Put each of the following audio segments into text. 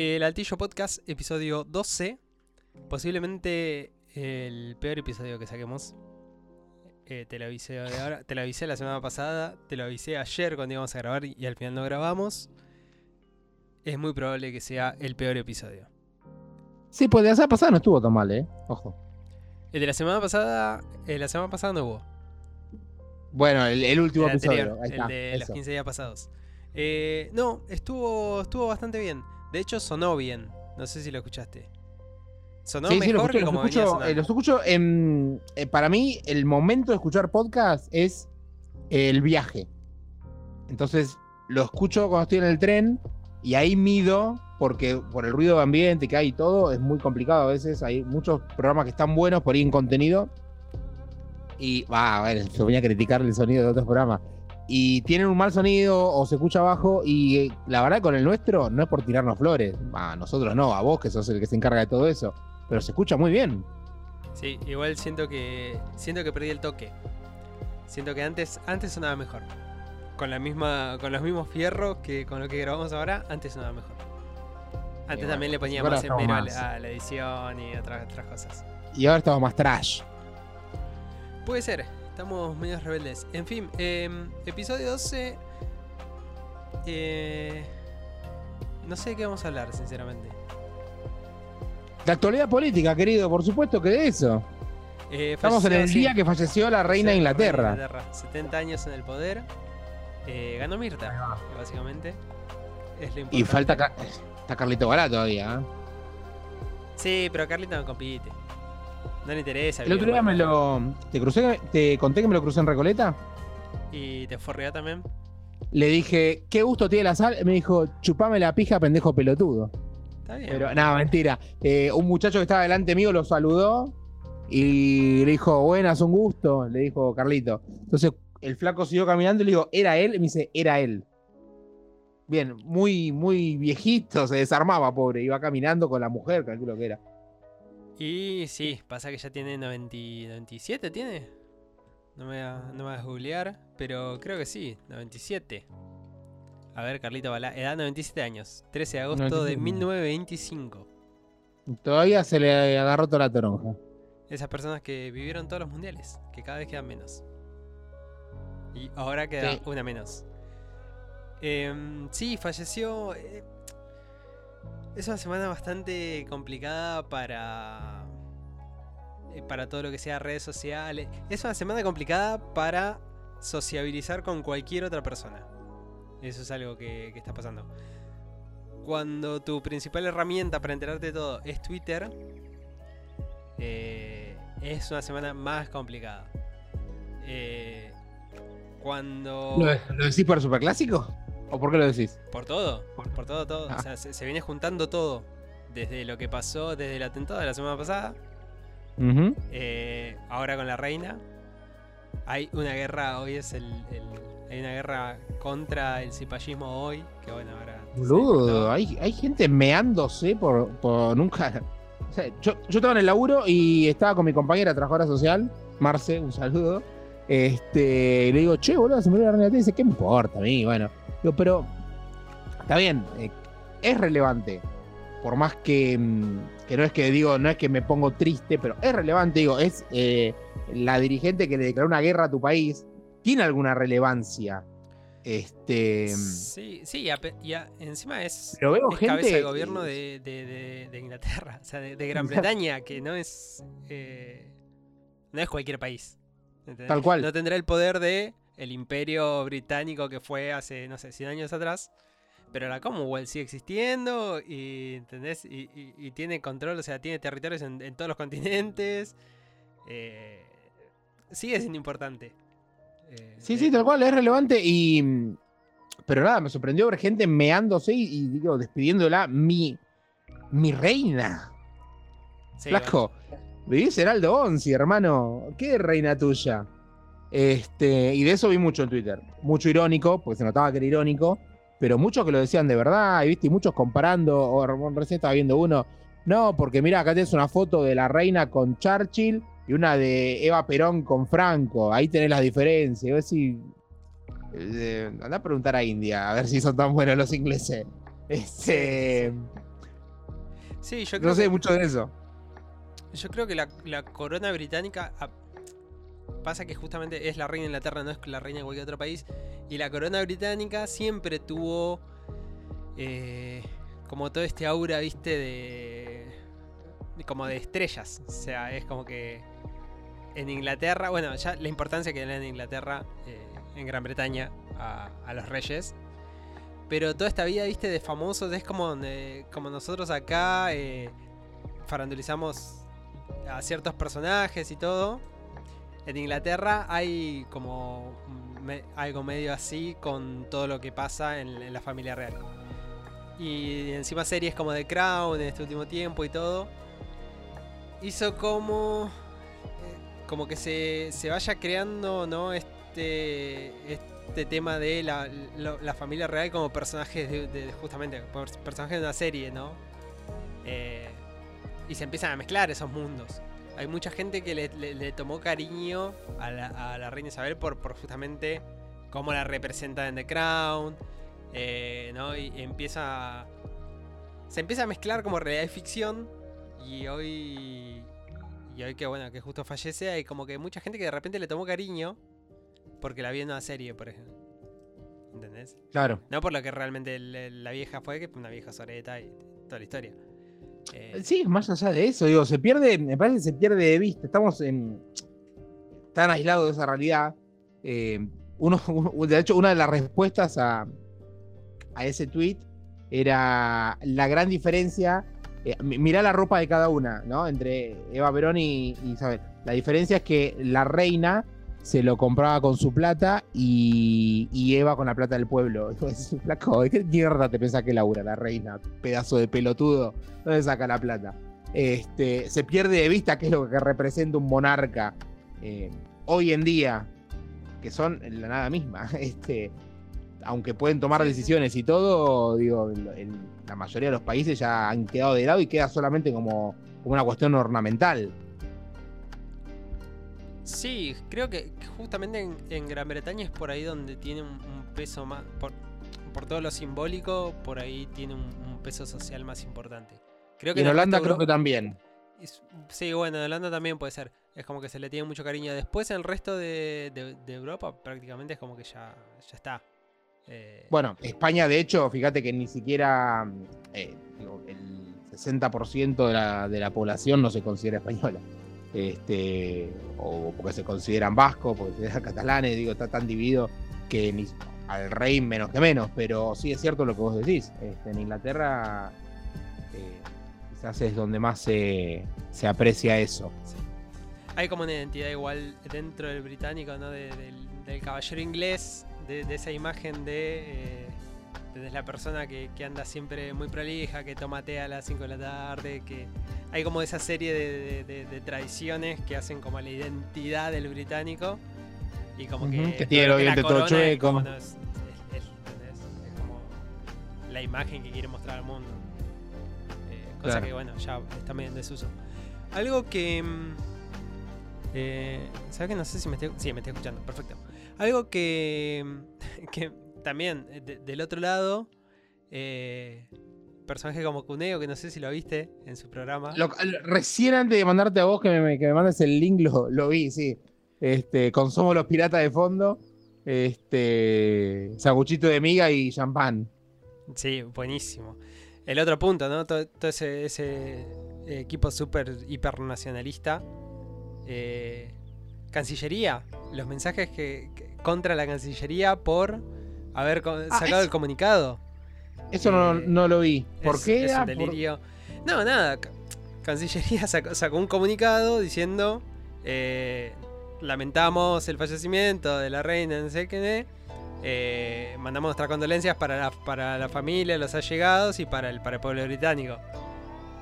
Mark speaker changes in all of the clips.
Speaker 1: El Altillo Podcast, episodio 12. Posiblemente el peor episodio que saquemos. Eh, te lo avisé de ahora, te lo avisé la semana pasada, te lo avisé ayer cuando íbamos a grabar y al final no grabamos. Es muy probable que sea el peor episodio.
Speaker 2: Sí, pues de la semana pasada no estuvo tan mal, ¿eh? Ojo.
Speaker 1: El de la semana pasada, eh, la semana pasada no hubo.
Speaker 2: Bueno, el, el último
Speaker 1: El
Speaker 2: episodio.
Speaker 1: el de los
Speaker 2: eso.
Speaker 1: 15 días pasados. Eh, no, estuvo, estuvo bastante bien. De hecho, sonó bien. No sé si lo escuchaste. Sonó
Speaker 2: Sí, sí, lo
Speaker 1: mejor
Speaker 2: escucho,
Speaker 1: que
Speaker 2: los
Speaker 1: como
Speaker 2: escucho, eh, los escucho en- eh, para mí, el momento de escuchar podcast es el viaje. Entonces, lo escucho cuando estoy en el tren y ahí mido, porque por el ruido de ambiente que hay y todo, es muy complicado a veces. Hay muchos programas que están buenos por ahí en contenido. Y, va, a ver, se venía a criticar el sonido de otros programas. Y tienen un mal sonido o se escucha bajo. Y eh, la verdad, con el nuestro, no es por tirarnos flores. A nosotros no, a vos que sos el que se encarga de todo eso pero se escucha muy bien.
Speaker 1: Sí, igual siento que siento que perdí el toque. Siento que antes antes sonaba mejor. Con la misma con los mismos fierros que con lo que grabamos ahora, antes sonaba mejor. Antes
Speaker 2: bueno,
Speaker 1: también le ponía más esmero a a la edición y otras otras cosas.
Speaker 2: Y ahora estamos más trash.
Speaker 1: Puede ser, estamos medio rebeldes. En fin, eh, episodio 12. eh, no sé de qué vamos a hablar, sinceramente.
Speaker 2: La actualidad política, querido, por supuesto que de eso.
Speaker 1: Eh,
Speaker 2: Estamos en el
Speaker 1: sí.
Speaker 2: día que falleció la reina de
Speaker 1: Sí,
Speaker 2: Inglaterra.
Speaker 1: de Inglaterra. 70 años en el poder. Eh, ganó Mirta, básicamente. Es lo
Speaker 2: Y falta está Carlito Balá todavía. ¿eh?
Speaker 1: Sí, pero Carlita no compite. No le interesa.
Speaker 2: El otro día me lo. Te crucé, te conté que me lo crucé en Recoleta.
Speaker 1: ¿Y te forrea también?
Speaker 2: Le dije, ¿qué gusto tiene la sal? Me dijo, chupame la pija, pendejo pelotudo.
Speaker 1: Está bien.
Speaker 2: Pero, no, mentira. Eh, un muchacho que estaba delante mío lo saludó y le dijo, buenas, un gusto. Le dijo Carlito. Entonces el flaco siguió caminando y le digo, ¿era él? Y me dice, era él. Bien, muy, muy viejito, se desarmaba, pobre. Iba caminando con la mujer, calculo que era.
Speaker 1: Y sí, pasa que ya tiene 90, 97, ¿tiene? No me, va- no me vas a googlear, pero creo que sí, 97. A ver, Carlito Balá, edad 97 años, 13 de agosto de
Speaker 2: 97.
Speaker 1: 1925.
Speaker 2: Todavía se le agarró toda la toronja.
Speaker 1: Esas personas que vivieron todos los mundiales, que cada vez quedan menos. Y ahora queda
Speaker 2: Sí.
Speaker 1: una menos. Em, sí, falleció. eh, es una semana bastante complicada para. eh, Para todo lo que sea redes sociales. Es una semana complicada para sociabilizar con cualquier otra persona. Eso es algo que, está pasando. Cuando tu principal herramienta para enterarte de todo es Twitter, eh, es una semana más complicada. Eh, cuando...
Speaker 2: ¿Lo, lo decís por superclásico? ¿O por qué lo decís?
Speaker 1: Por todo, por todo, todo.
Speaker 2: Ah.
Speaker 1: O sea, se, se viene juntando todo. Desde lo que pasó, desde el atentado de la semana pasada, eh, ahora con la reina. Hay una guerra, hoy es el, el- Hay una guerra contra el cipallismo hoy, que bueno, ahora...
Speaker 2: Boludo, hay, hay gente meándose por, por nunca. O sea, yo, yo estaba en el laburo y estaba con mi compañera trabajadora social, Marce, un saludo. Este, y le digo, che, boludo, se me la reina. Y dice, ¿qué importa a mí? Bueno, digo, pero está bien, eh, es relevante. Por más que, mm, que no es que digo, no es que me pongo triste, pero es relevante, digo, es eh, la dirigente que le declaró una guerra a tu país, tiene alguna relevancia. Este.
Speaker 1: Sí, sí, y, ape- y a- encima es,
Speaker 2: Pero veo
Speaker 1: es
Speaker 2: gente.
Speaker 1: cabeza de gobierno de, de- de- de Inglaterra, o sea, de, Gran. Bretaña, que no es eh, no es cualquier país. ¿entendés?
Speaker 2: Tal cual.
Speaker 1: No tendrá el poder de el imperio británico que fue hace, no sé, 100 años atrás, pero la Commonwealth sigue existiendo y, ¿entendés? Y, y- y tiene control, o sea, tiene territorios en, en todos los continentes. eh, sigue siendo importante. Eh,
Speaker 2: Sí,
Speaker 1: eh,
Speaker 2: sí, tal cual, es relevante y. Pero nada, me sorprendió ver gente meándose y, y, digo, despidiéndola, mi. Mi reina.
Speaker 1: sí,
Speaker 2: vivís en Aldo Onzi, hermano. ¿Qué reina tuya? Este, y de eso vi mucho en Twitter. Mucho irónico, porque se notaba que era irónico, pero muchos que lo decían de verdad, y viste, y muchos comparando, o recién estaba viendo uno, no, porque mira, acá tienes una foto de la reina con Churchill y una de Eva Perón con Franco, ahí tenés las diferencias. Y vos decís, eh, anda a preguntar a India, a ver si son tan buenos los ingleses. Este,
Speaker 1: Sí, yo creo
Speaker 2: No sé
Speaker 1: que,
Speaker 2: mucho de eso.
Speaker 1: yo creo que la, la corona británica pasa que justamente es la reina de Inglaterra, no es la reina de cualquier otro país. Y la corona británica siempre tuvo eh, como todo este aura, viste, de, como de estrellas. O sea, es como que en Inglaterra, bueno, ya la importancia que le dan en Inglaterra, eh, en Gran Bretaña, a, a los reyes. Pero toda esta vida, viste, de famosos es como, donde- como nosotros acá eh, farandulizamos a ciertos personajes y todo. En Inglaterra hay como algo medio así con todo lo que pasa en, la familia real. Y encima series como The Crown en este último tiempo y todo. Hizo como. eh, Como que se, se vaya creando, ¿no? Este. Este tema de la, la familia real como personajes de, justamente. Personajes de una serie, ¿no? Eh, y se empiezan a mezclar esos mundos. Hay mucha gente que le, le- le tomó cariño a la, a la reina Isabel por, por justamente cómo la representa en The Crown. eh, ¿no? Y empieza. Se empieza a mezclar como realidad y ficción. Y hoy. Y hoy que bueno, que justo fallece, hay como que mucha gente que de repente le tomó cariño. Porque la vio en una serie, por ejemplo. ¿Entendés?
Speaker 2: Claro.
Speaker 1: No por lo que realmente la vieja fue, que fue una vieja soreta y toda la historia. Eh,
Speaker 2: Sí, más allá de eso, digo, se pierde, me parece que se pierde de vista. Estamos en tan aislados de esa realidad. Eh, de hecho, una de las respuestas a, a ese tweet era la gran diferencia. eh, mi- mirá la ropa de cada una, ¿no? Entre Eva Perón y Isabel. La diferencia es que la reina se lo compraba con su plata y, Eva con la plata del pueblo. Decís, flaco, ¿de qué mierda te pensás que Laura, la reina? Pedazo de pelotudo. ¿Dónde saca la plata? Este, se pierde de vista qué es lo que representa un monarca eh, hoy en día, que son la nada misma. Este, aunque pueden tomar decisiones y todo, digo, en la mayoría de los países ya han quedado de lado y queda solamente como, como una cuestión ornamental.
Speaker 1: Sí, creo que que justamente en, en Gran Bretaña es por ahí donde tiene un, un peso más. Por, por todo lo simbólico, por ahí tiene un, un peso social más importante. Creo
Speaker 2: Y en Holanda creo que también.
Speaker 1: Sí, bueno, en Holanda también puede ser. Es como que se le tiene mucho cariño. Después en el resto de, de- de Europa prácticamente es como que ya, ya está. Eh,
Speaker 2: Bueno, España, de hecho, fíjate que ni siquiera eh, el 60% de la, de la población no se considera española. Este, o porque se consideran vascos, porque se consideran catalanes, digo, está tan dividido que ni, al rey menos que menos. Pero sí es cierto lo que vos decís. Este, en Inglaterra eh, quizás es donde más se, se aprecia eso.
Speaker 1: Hay como una identidad igual dentro del británico, ¿no? De- del, del caballero inglés, de, de esa imagen de, eh, de la persona que, que anda siempre muy prolija, que toma té a las 5 de la tarde, que hay como esa serie de, de- de- de tradiciones que hacen como la identidad del británico y como
Speaker 2: Ujú,
Speaker 1: que,
Speaker 2: que tiene el todo chueco.
Speaker 1: como, no, es- es- es- ¿entendés? Es como la imagen que quiere mostrar al mundo. Eh, cosa
Speaker 2: Claro.
Speaker 1: que bueno, ya está medio en desuso. Algo que. mm, Eh, ¿Sabes que No sé si me estoy. Sí, me estoy escuchando, perfecto. Algo que. que también, eh, de- del otro lado. Eh, personaje como Cuneo, que no sé si lo viste en su programa.
Speaker 2: Lo- recién antes de mandarte a vos que me, que me mandes el link, lo, lo vi, sí. Este, con Somos los Piratas de fondo. Este. Sanguchito de miga y champán.
Speaker 1: Sí, buenísimo. El otro punto, ¿no? Todo, todo ese, ese equipo súper hipernacionalista. Eh, Cancillería. Los mensajes que, que- contra la Cancillería por haber
Speaker 2: Ah,
Speaker 1: sacado el comunicado.
Speaker 2: Eso no,
Speaker 1: Eh,
Speaker 2: no lo vi. ¿Por
Speaker 1: es,
Speaker 2: qué?
Speaker 1: es
Speaker 2: Por-
Speaker 1: delirio. No, nada. Ca- Cancillería sacó, sacó un comunicado diciendo: eh, Lamentamos el fallecimiento de la reina, no sé qué. eh, mandamos nuestras condolencias para la, para la familia, los allegados y para el, para el pueblo británico.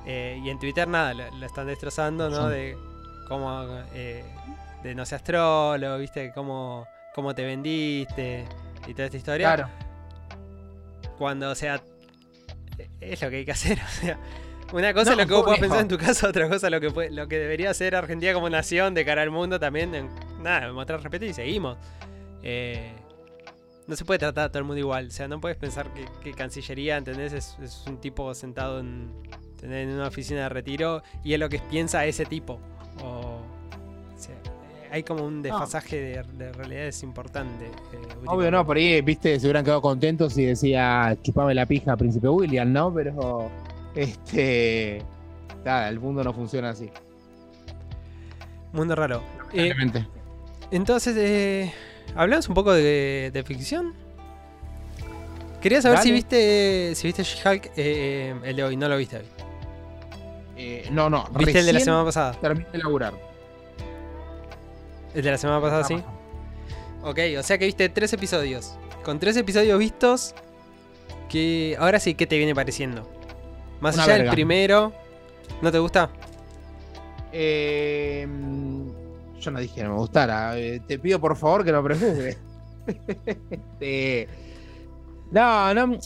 Speaker 1: Eh, y en Twitter, nada, lo, lo están destrozando, ¿no?
Speaker 2: Sí.
Speaker 1: De cómo. eh, de no seas trolo, ¿viste? Cómo, cómo te vendiste y toda esta historia
Speaker 2: Claro.
Speaker 1: cuando, o sea, es lo que hay que hacer. O sea, una cosa es lo que vos puedas pensar en tu casa, otra cosa lo que, lo que debería hacer Argentina como nación de cara al mundo también. en- nada, mostrar respeto y seguimos. Eh, no se puede tratar a todo el mundo igual. O sea, no puedes pensar que, que Cancillería, ¿entendés? Es, es un tipo sentado en, En una oficina de retiro y es lo que piensa ese tipo. O, o sea, hay como un desfasaje de, de realidades importante. eh,
Speaker 2: Obvio, no, por ahí, viste, se hubieran quedado contentos si decía chupame la pija, Príncipe William, ¿no? Pero, este. Nada, el mundo no funciona así.
Speaker 1: Mundo raro. Eh, entonces, eh, hablamos un poco de, de ficción. Quería saber si viste si viste She-Hulk eh, el de hoy, no lo viste hoy.
Speaker 2: No, no.
Speaker 1: ¿Viste el de la semana pasada?
Speaker 2: Terminé de laburar.
Speaker 1: El de la semana pasada, sí. Ok, o sea que viste tres episodios. Con tres episodios vistos, que ahora sí, ¿qué te viene pareciendo? Más
Speaker 2: Una
Speaker 1: allá del primero, ¿no te gusta?
Speaker 2: Eh, yo no dije que no me gustara. eh, te pido por favor que no prejuzgues. No, no.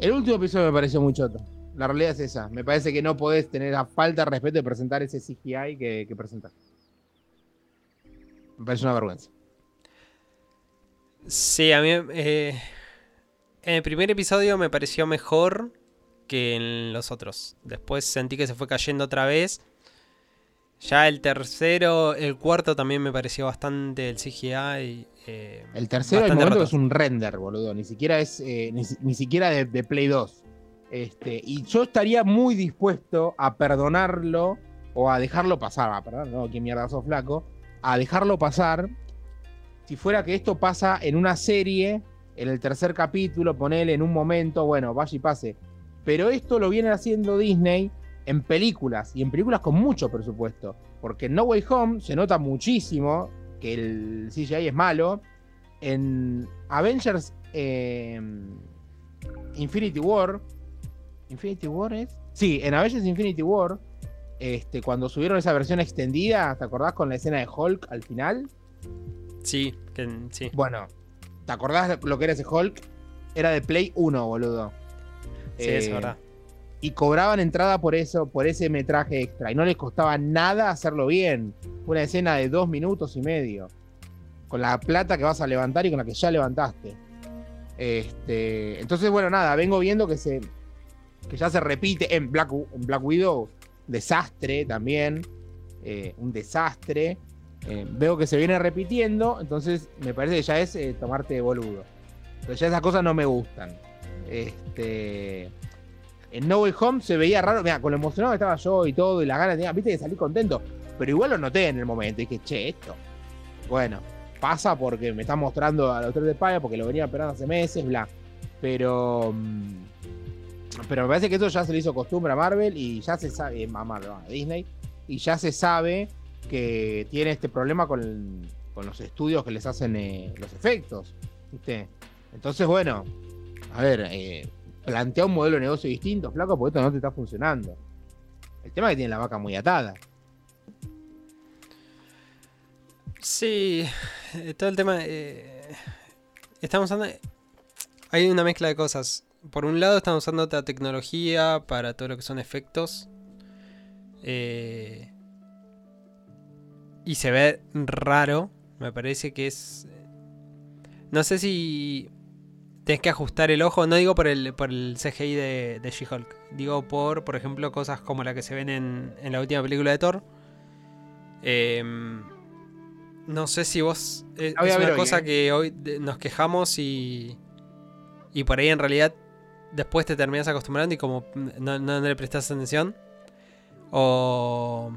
Speaker 2: El último episodio me pareció muy choto. La realidad es esa. Me parece que no podés tener a falta de respeto de presentar ese CGI que, que. Me parece una vergüenza.
Speaker 1: Sí, a mí eh, en el primer episodio me pareció mejor que en los otros. Después sentí que se fue cayendo otra vez. Ya el tercero, el cuarto también me pareció bastante el CGI. eh,
Speaker 2: El tercero,
Speaker 1: bastante
Speaker 2: momento es un render, boludo. Ni siquiera es. eh, ni, si- ni siquiera de, de Play 2. Este, y yo estaría muy dispuesto a perdonarlo o a dejarlo pasar. A perdonar, no, qué mierda sos flaco. A dejarlo pasar. Si fuera que esto pasa en una serie, en el tercer capítulo, ponele en un momento, bueno, vaya y pase. Pero esto lo viene haciendo Disney en películas y en películas con mucho presupuesto. Porque en No Way Home se nota muchísimo que el CGI es malo. En Avengers eh, Infinity War. ¿Infinity War es? Sí, en Avengers Infinity War. Este, cuando subieron esa versión extendida, ¿te acordás con la escena de Hulk al final?
Speaker 1: Sí, que, sí.
Speaker 2: Bueno, ¿te acordás lo que era ese Hulk? Era de Play 1, boludo.
Speaker 1: Sí, es
Speaker 2: Eh,
Speaker 1: verdad.
Speaker 2: y cobraban entrada por eso, por ese metraje extra. Y no les costaba nada hacerlo bien. Una escena de dos minutos y medio. Con la plata que vas a levantar y con la que ya levantaste. Este, entonces, bueno, nada, vengo viendo que se. que ya se repite en Black, en Black Widow. Desastre también. eh, un desastre. Eh, veo que se viene repitiendo. Entonces, me parece que ya es eh, tomarte de boludo. Pero ya esas cosas no me gustan. Este. En No Way Home se veía raro. Mira, con lo emocionado que estaba yo y todo, y la gana tenía, viste que salí contento. Pero igual lo noté en el momento. Y dije, che, esto. Bueno, pasa porque me está mostrando a los tres de España, porque lo venía esperando hace meses, bla. Pero. mm, Pero me parece que eso ya se le hizo costumbre a Marvel y ya se sabe. Marvel, a Disney. Y ya se sabe que tiene este problema con, con los estudios que les hacen eh, los efectos. ¿Viste? Entonces, bueno, a ver, eh, plantea un modelo de negocio distinto, flaco, porque esto no te está funcionando. El tema es que tiene la vaca muy atada.
Speaker 1: Sí, eh, todo el tema. eh, estamos usando. Hay una mezcla de cosas. Por un lado, estamos usando otra tecnología para todo lo que son efectos. eh, y se ve raro. Me parece que es. No sé si. Tenés que ajustar el ojo. No digo por el, por el CGI de, de She-Hulk. Digo por, por ejemplo, cosas como la que se ven en, en la última película de Thor. Em, no sé si vos. Es,
Speaker 2: voy
Speaker 1: es una
Speaker 2: hoy,
Speaker 1: cosa
Speaker 2: eh.
Speaker 1: que hoy nos quejamos y. Y por ahí en realidad. Después te terminas acostumbrando y como no, no- no le prestas atención. O.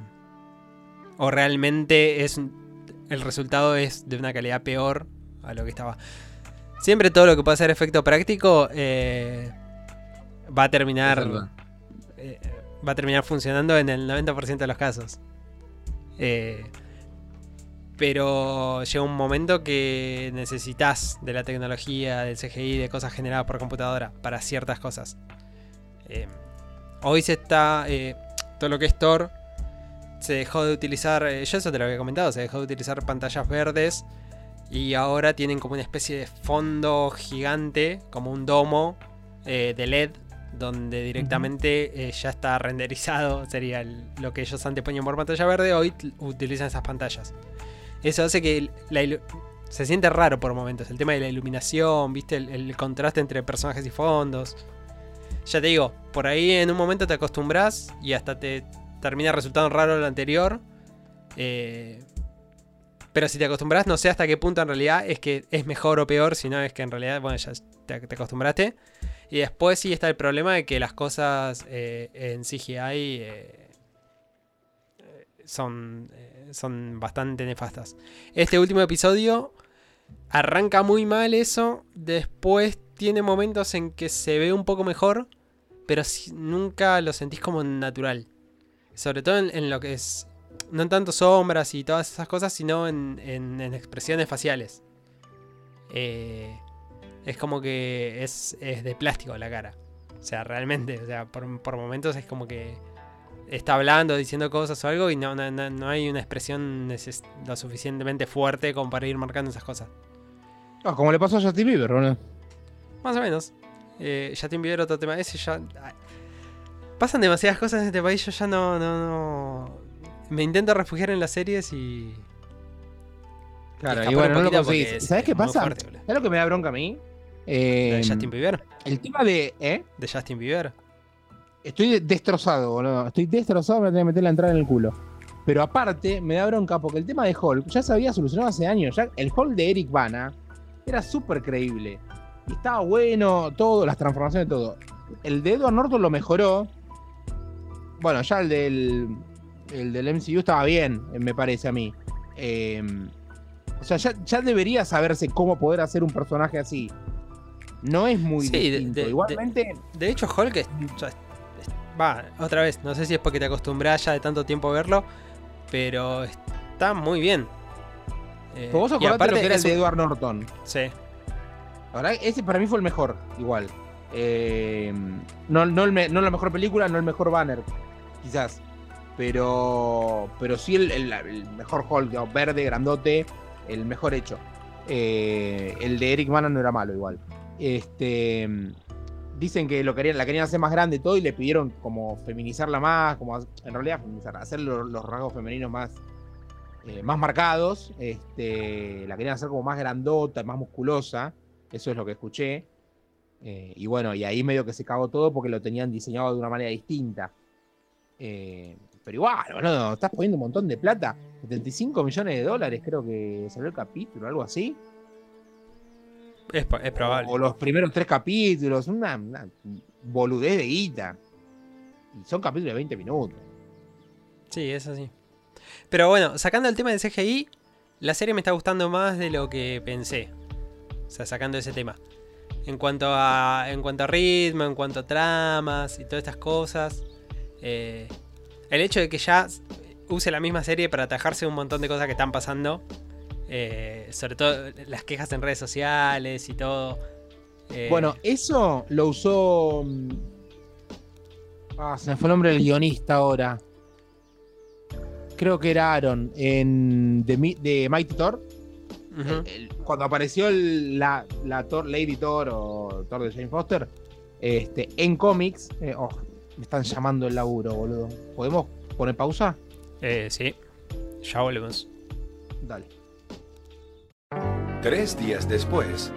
Speaker 1: O realmente es. El resultado es de una calidad peor a lo que estaba. Siempre todo lo que pueda ser efecto práctico. eh, va a terminar. Eh, va a terminar funcionando en el 90% de los casos. Eh, pero llega un momento que necesitas de la tecnología, del CGI, de cosas generadas por computadora para ciertas cosas. Eh, hoy se está. eh, todo lo que es Thor. Se dejó de utilizar. eh, yo eso te lo había comentado. Se dejó de utilizar pantallas verdes. Y ahora tienen como una especie de fondo gigante. Como un domo de LED. Donde directamente eh, ya está renderizado. Sería el- lo que ellos antes ponían por pantalla verde. Hoy utilizan esas pantallas. Eso hace que se siente raro por momentos. El tema de la iluminación, viste, el, contraste entre personajes y fondos. Ya te digo, por ahí en un momento te acostumbras y hasta te termina resultando raro lo anterior. Eh, pero si te acostumbras, no sé hasta qué punto en realidad es que es mejor o peor, sino es que en realidad, bueno, ya te, te acostumbraste. Y después sí está el problema de que las cosas eh, en CGI eh, son, son bastante nefastas. Este último episodio arranca muy mal eso, después tiene momentos en que se ve un poco mejor, pero nunca lo sentís como natural. Sobre todo en, lo que es, no en tanto sombras y todas esas cosas, sino en, en- en expresiones faciales. Eh, es como que es, es de plástico la cara. O sea, realmente, o sea, por, por momentos es como que está hablando, diciendo cosas o algo y no, no, no- no hay una expresión lo suficientemente fuerte como para ir marcando esas cosas.
Speaker 2: Ah, como le pasó a Justin Bieber, ¿no?
Speaker 1: Más o menos. Eh, Justin Bieber, otro tema. Ese ya. ay. Pasan demasiadas cosas en este país. Yo ya no, no, no. Me intento refugiar en las series y.
Speaker 2: Claro, y bueno, no lo conseguís.
Speaker 1: es-
Speaker 2: ¿Sabes qué pasa? ¿Sabes lo que me da bronca a mí?
Speaker 1: ¿Lo
Speaker 2: Eh,
Speaker 1: de Justin Bieber?
Speaker 2: el tema de. ¿eh?
Speaker 1: ¿De Justin Bieber?
Speaker 2: Estoy de- destrozado, boludo. Estoy destrozado, me voy a tener que meter la entrada en el culo. Pero aparte, me da bronca porque el tema de Hulk ya se había solucionado hace años. Ya el Hulk de Eric Bana era súper creíble. Y estaba bueno, todo, las transformaciones, todo. El de Edward Norton lo mejoró. Bueno, ya el del, el del MCU estaba bien, me parece a mí. Eh, o sea, ya, ya debería saberse cómo poder hacer un personaje así. No es muy
Speaker 1: Sí, de-
Speaker 2: distinto.
Speaker 1: de- de-
Speaker 2: Igualmente,
Speaker 1: De hecho, Hulk es- va, otra vez, no sé si es porque te acostumbras ya de tanto tiempo a verlo, pero está muy bien. Eh,
Speaker 2: vos
Speaker 1: y
Speaker 2: acordate lo
Speaker 1: aparte
Speaker 2: que era el de
Speaker 1: un-
Speaker 2: Edward Norton.
Speaker 1: Sí,
Speaker 2: verdad, ese para mí fue el mejor, igual. Eh, no, no, el me- no la mejor película, no el mejor banner, quizás. Pero, pero sí el, el- el mejor Hulk, verde, grandote, el mejor hecho. Eh, el de Eric Bana no era malo, igual. Este, dicen que lo querían, la querían hacer más grande todo, y le pidieron como feminizarla más, como en realidad feminizar, hacer los, rasgos femeninos más, eh, más marcados. Este, la querían hacer como más grandota, más musculosa. Eso es lo que escuché. Eh, y bueno, y ahí medio que se cagó todo porque lo tenían diseñado de una manera distinta. Eh, pero igual, boludo, estás poniendo un montón de plata. 75 millones de dólares, creo que salió el capítulo, algo así.
Speaker 1: Es, probable.
Speaker 2: O los primeros tres capítulos, una, una boludez de guita. Y son capítulos de 20 minutos.
Speaker 1: Sí, es así. Pero bueno, sacando el tema del CGI, la serie me está gustando más de lo que pensé. O sea, sacando ese tema. En cuanto a, en cuanto a ritmo, en cuanto a tramas y todas estas cosas. eh, el hecho de que ya use la misma serie para atajarse un montón de cosas que están pasando. Eh, sobre todo las quejas en redes sociales y todo. eh,
Speaker 2: Bueno, eso lo usó. mm, Ah, se me fue el nombre del guionista ahora. Creo que era Aaron en Mi- de Mighty Thor.
Speaker 1: ujú.
Speaker 2: El- el- cuando apareció el- la, la Thor, Lady Thor o Thor de Jane Foster este, en cómics. eh, oh, me están llamando el laburo, boludo. ¿Podemos poner pausa?
Speaker 1: Eh, sí, ya volvemos.
Speaker 2: Dale.
Speaker 3: Tres días después,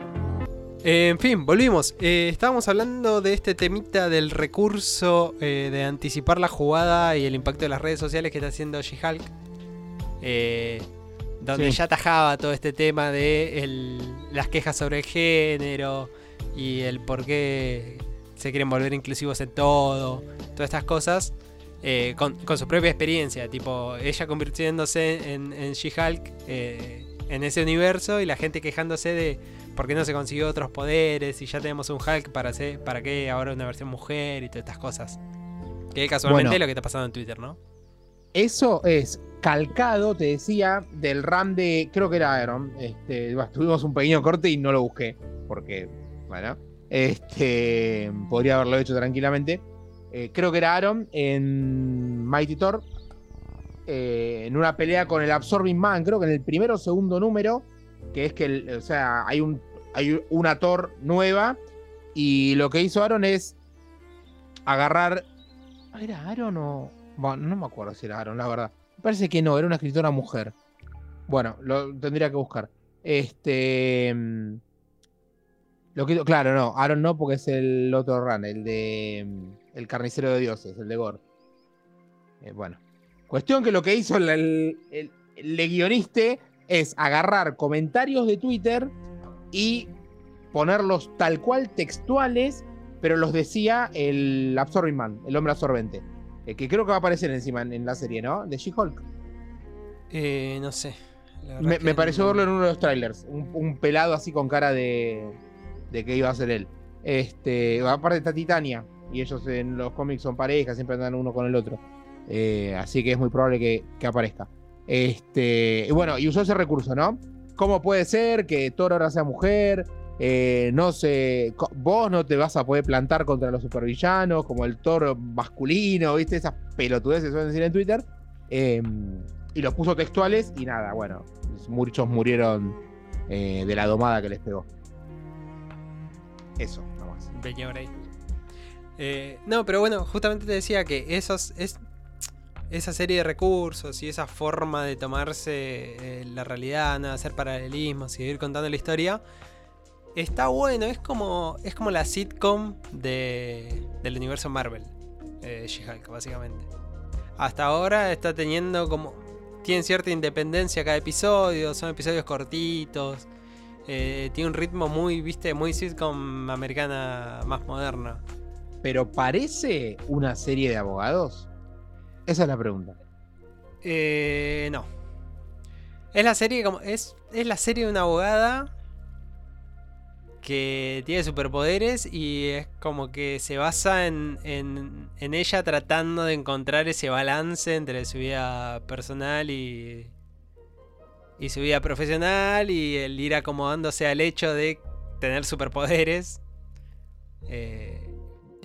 Speaker 1: Eh, en fin, volvimos. Eh, estábamos hablando de este temita del recurso eh, de anticipar la jugada y el impacto de las redes sociales que está haciendo She-Hulk. Eh, donde
Speaker 2: Sí.
Speaker 1: ya atajaba todo este tema de el- las quejas sobre el género y el por qué se quieren volver inclusivos en todo. Todas estas cosas. eh, con, con su propia experiencia. Tipo, ella convirtiéndose en, en She-Hulk eh, en ese universo y la gente quejándose de por qué no se consiguió otros poderes y ya tenemos un Hulk para, hacer, para qué ahora una versión mujer y todas estas cosas. Que casualmente
Speaker 2: Bueno.
Speaker 1: es lo que está pasando en Twitter, ¿no?
Speaker 2: Eso es calcado, te decía, del RAM de. Creo que era Aaron. Este, tuvimos un pequeño corte y no lo busqué. Porque, bueno. Este. Podría haberlo hecho tranquilamente. Eh, creo que era Aaron en Mighty Thor. Eh, en una pelea con el Absorbing Man. Creo que en el primero o segundo número. Que es que, o sea, hay, un, hay una Thor nueva. Y lo que hizo Aaron es agarrar. ¿Era Aaron o.? Bueno, no me acuerdo si era Aaron, la verdad. Me parece que no, era una escritora mujer. Bueno, lo tendría que buscar. Este. mm, Lo que, claro, no, Aaron no, porque es el otro run, el de. mm, el carnicero de dioses, el de Gore. Eh, bueno. Cuestión que lo que hizo el, el, el- el guionista es agarrar comentarios de Twitter y ponerlos tal cual textuales, pero los decía el Absorbing Man, el hombre absorbente. eh, que creo que va a aparecer encima en, en la serie, ¿no? De She-Hulk.
Speaker 1: Eh, no sé.
Speaker 2: Me, pareció
Speaker 1: no-
Speaker 2: verlo en uno de los trailers. Un, un pelado así con cara de, de que iba a ser él. Este, aparte está Titania. Y ellos en los cómics son pareja, siempre andan uno con el otro. Eh, así que es muy probable que, que aparezca. Este, bueno, y usó ese recurso, ¿no? ¿Cómo puede ser que Thor ahora sea mujer? Eh, no sé, vos no te vas a poder plantar contra los supervillanos, como el Thor masculino, ¿viste? Esas pelotudeces suelen decir en Twitter. Eh, y los puso textuales y nada, bueno, muchos murieron eh, de la domada que les pegó. Eso, nomás.
Speaker 1: Eh, no, pero bueno, justamente te decía que esos, es, esa serie de recursos y esa forma de tomarse eh, la realidad, hacer paralelismos y ir contando la historia, está bueno. Es como, es como la sitcom de, del universo Marvel, eh, She-Hulk, básicamente. Hasta ahora está teniendo como. Tiene cierta independencia cada episodio, son episodios cortitos. eh, tiene un ritmo muy, viste, muy sitcom americana más moderna.
Speaker 2: Pero parece una serie de abogados. Esa es la pregunta.
Speaker 1: Eh, no. Es la serie como. Es, es la serie de una abogada. Que tiene superpoderes y es como que se basa en, en, ella tratando de encontrar ese balance entre su vida personal y. y su vida profesional y el ir acomodándose al hecho de tener superpoderes. Eh,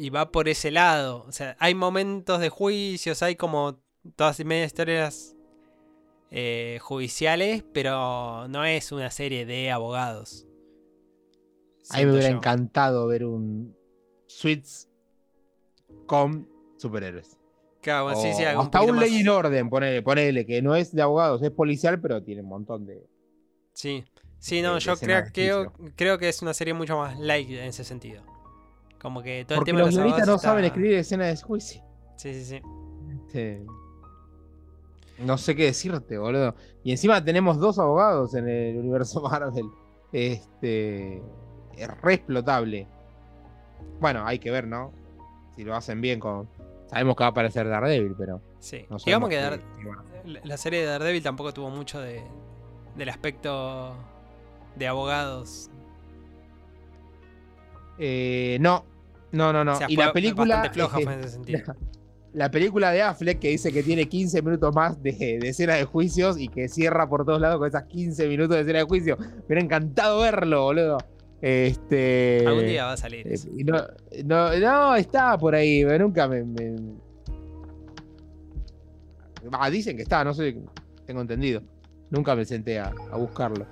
Speaker 1: y va por ese lado. O sea, hay momentos de juicios, hay como todas y media historias eh, judiciales, pero no es una serie de abogados.
Speaker 2: A mí me hubiera
Speaker 1: yo.
Speaker 2: encantado ver un Suits con superhéroes.
Speaker 1: Claro, bueno, sí,
Speaker 2: O
Speaker 1: sí, algo
Speaker 2: hasta un ley en orden, ponele, ponele, que no es de abogados, es policial, pero tiene un montón de.
Speaker 1: Sí, sí, no,
Speaker 2: de
Speaker 1: yo creo, creo, creo que es una serie mucho más light en ese sentido. Como que todo
Speaker 2: Porque
Speaker 1: el tema
Speaker 2: los guionistas no saben escribir escenas de juicio.
Speaker 1: Sí, sí, sí.
Speaker 2: Este, No sé qué decirte, boludo. Y encima tenemos dos abogados en el universo Marvel. Este. Es re explotable. Bueno, hay que ver, ¿no? Si lo hacen bien con. Sabemos que va a aparecer Daredevil, pero.
Speaker 1: sí.
Speaker 2: No
Speaker 1: Digamos que Dar- la serie de Daredevil tampoco tuvo mucho de, del aspecto de abogados.
Speaker 2: Eh, no, no, no, no.
Speaker 1: O sea,
Speaker 2: y la película.
Speaker 1: bastante floja fue en ese sentido.
Speaker 2: La película de Affleck que dice que tiene 15 minutos más de, de escena de juicios y que cierra por todos lados con esas 15 minutos de escena de juicio. Me hubiera encantado verlo, boludo. Este.
Speaker 1: Algún día va a salir
Speaker 2: eh, no, no, no, está por ahí, pero nunca me. me- Ah, dicen que está, no sé, tengo entendido. Nunca me senté a, a buscarlo.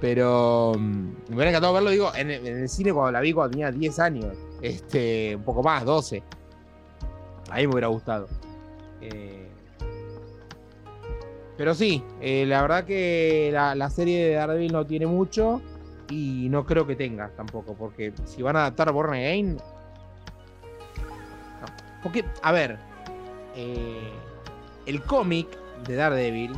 Speaker 2: Pero mm, me hubiera encantado verlo, digo, en, el- en el cine cuando la vi cuando tenía 10 años. Este, un poco más, 12. Ahí me hubiera gustado. Eh, pero sí, eh, la verdad que la, serie de Daredevil no tiene mucho y no creo que tenga tampoco, porque si van a adaptar Born Again... no. Porque, a ver, eh, el cómic de Daredevil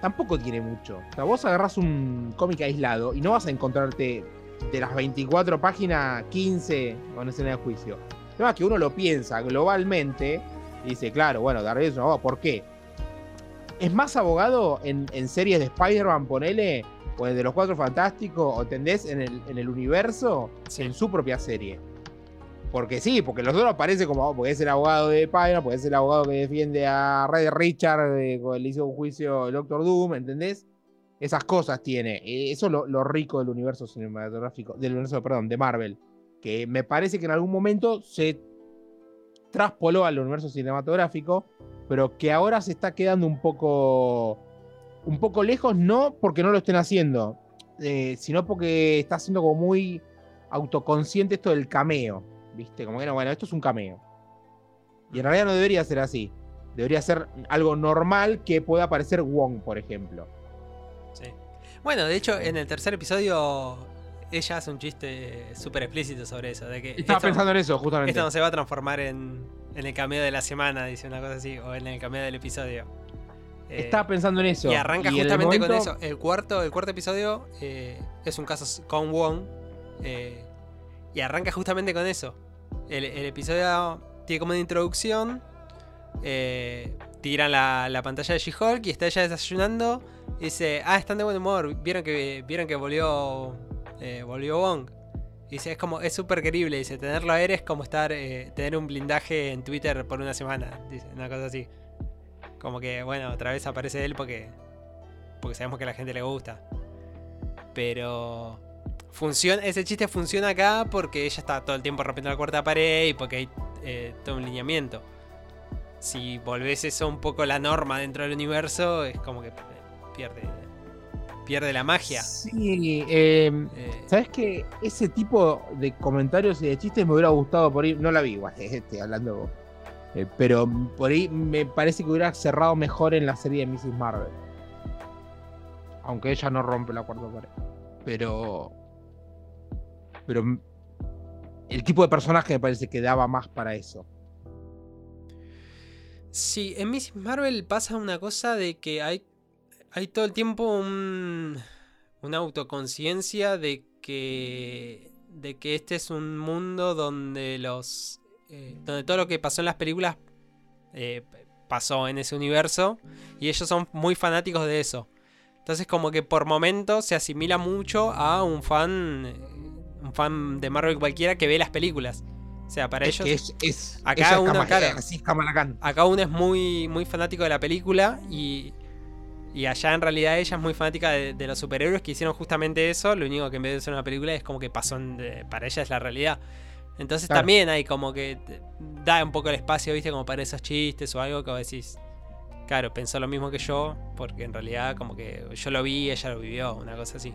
Speaker 2: tampoco tiene mucho. O sea, vos agarrás un cómic aislado y no vas a encontrarte de las 24 páginas 15 con escena de juicio. Además que uno lo piensa globalmente y dice, claro, bueno, Daredevil es un abogado. ¿Por qué? Es más abogado en, en series de Spider-Man, ponele, o en de los Cuatro Fantásticos, o entendés, en el, en el universo,
Speaker 1: Sí.
Speaker 2: en su propia serie. Porque sí, porque los dos aparecen como, oh, porque es el abogado de Spider-Man, porque es el abogado que defiende a Red Richard, eh, cuando le hizo un juicio el Doctor Doom, ¿entendés? Esas cosas tiene. Eh, Eso es lo, rico del universo cinematográfico, del universo, perdón, de Marvel. Que me parece que en algún momento se traspoló al universo cinematográfico, pero que ahora se está quedando un poco. Un poco lejos, no porque no lo estén haciendo, eh, sino porque está siendo como muy autoconsciente esto del cameo. ¿Viste? Como que no, bueno, esto es un cameo. Y en realidad no debería ser así. Debería ser algo normal que pueda aparecer Wong, por ejemplo.
Speaker 1: Sí. Bueno, de hecho, en el tercer episodio ella hace un chiste súper explícito sobre eso. De que
Speaker 2: Estaba
Speaker 1: esto,
Speaker 2: pensando en eso, justamente.
Speaker 1: esto no se va a transformar en, en el cameo de la semana, dice una cosa así, o en el cameo del episodio. Eh,
Speaker 2: Estaba pensando en eso.
Speaker 1: y arranca justamente con eso. El cuarto, el cuarto episodio eh, es un caso con Wong. eh, y arranca justamente con eso. El, el episodio tiene como una introducción. eh, tiran la, la pantalla de She-Hulk y está ella desayunando. Y dice, ah, están de buen humor. Vieron que, vieron que volvió, eh, volvió Wong. Y dice, es como, es súper querible. Dice, tenerlo a él es como estar, eh, tener un blindaje en Twitter por una semana. Dice, una cosa así. Como que, bueno, otra vez aparece él porque, porque sabemos que a la gente le gusta. Pero funciona, ese chiste funciona acá porque ella está todo el tiempo rompiendo la cuarta pared y porque hay eh, todo un lineamiento. Si volvés eso un poco la norma dentro del universo, es como que pierde, pierde la magia.
Speaker 2: Sí, eh,
Speaker 1: Eh,
Speaker 2: ¿sabes qué? Ese tipo de comentarios y de chistes me hubiera gustado por ahí. No la vi, igual, estoy hablando. eh, pero por ahí me parece que hubiera cerrado mejor en la serie de Mrs. Marvel. Aunque ella no rompe la cuarta pared. Pero. Pero. El tipo de personaje me parece que daba más para eso.
Speaker 1: Sí, en Miss Marvel pasa una cosa de que hay, hay todo el tiempo un, una autoconciencia de que, de que este es un mundo donde los eh, donde todo lo que pasó en las películas eh, pasó en ese universo y ellos son muy fanáticos de eso. Entonces como que por momentos se asimila mucho a un fan un fan de Marvel cualquiera que ve las películas. O sea, para
Speaker 2: Es
Speaker 1: ellos
Speaker 2: que es, es,
Speaker 1: acá
Speaker 2: es
Speaker 1: uno,
Speaker 2: así
Speaker 1: acá uno es muy, muy fanático de la película y, y allá en realidad ella es muy fanática de, de los superhéroes que hicieron justamente eso. Lo único que en vez de ser una película es como que pasó, en- de- para ella es la realidad. Entonces
Speaker 2: Claro.
Speaker 1: también hay como que da un poco el espacio, viste, como para esos chistes o algo que vos decís. Claro, pensó lo mismo que yo, porque en realidad como que yo lo vi, ella lo vivió, una cosa así.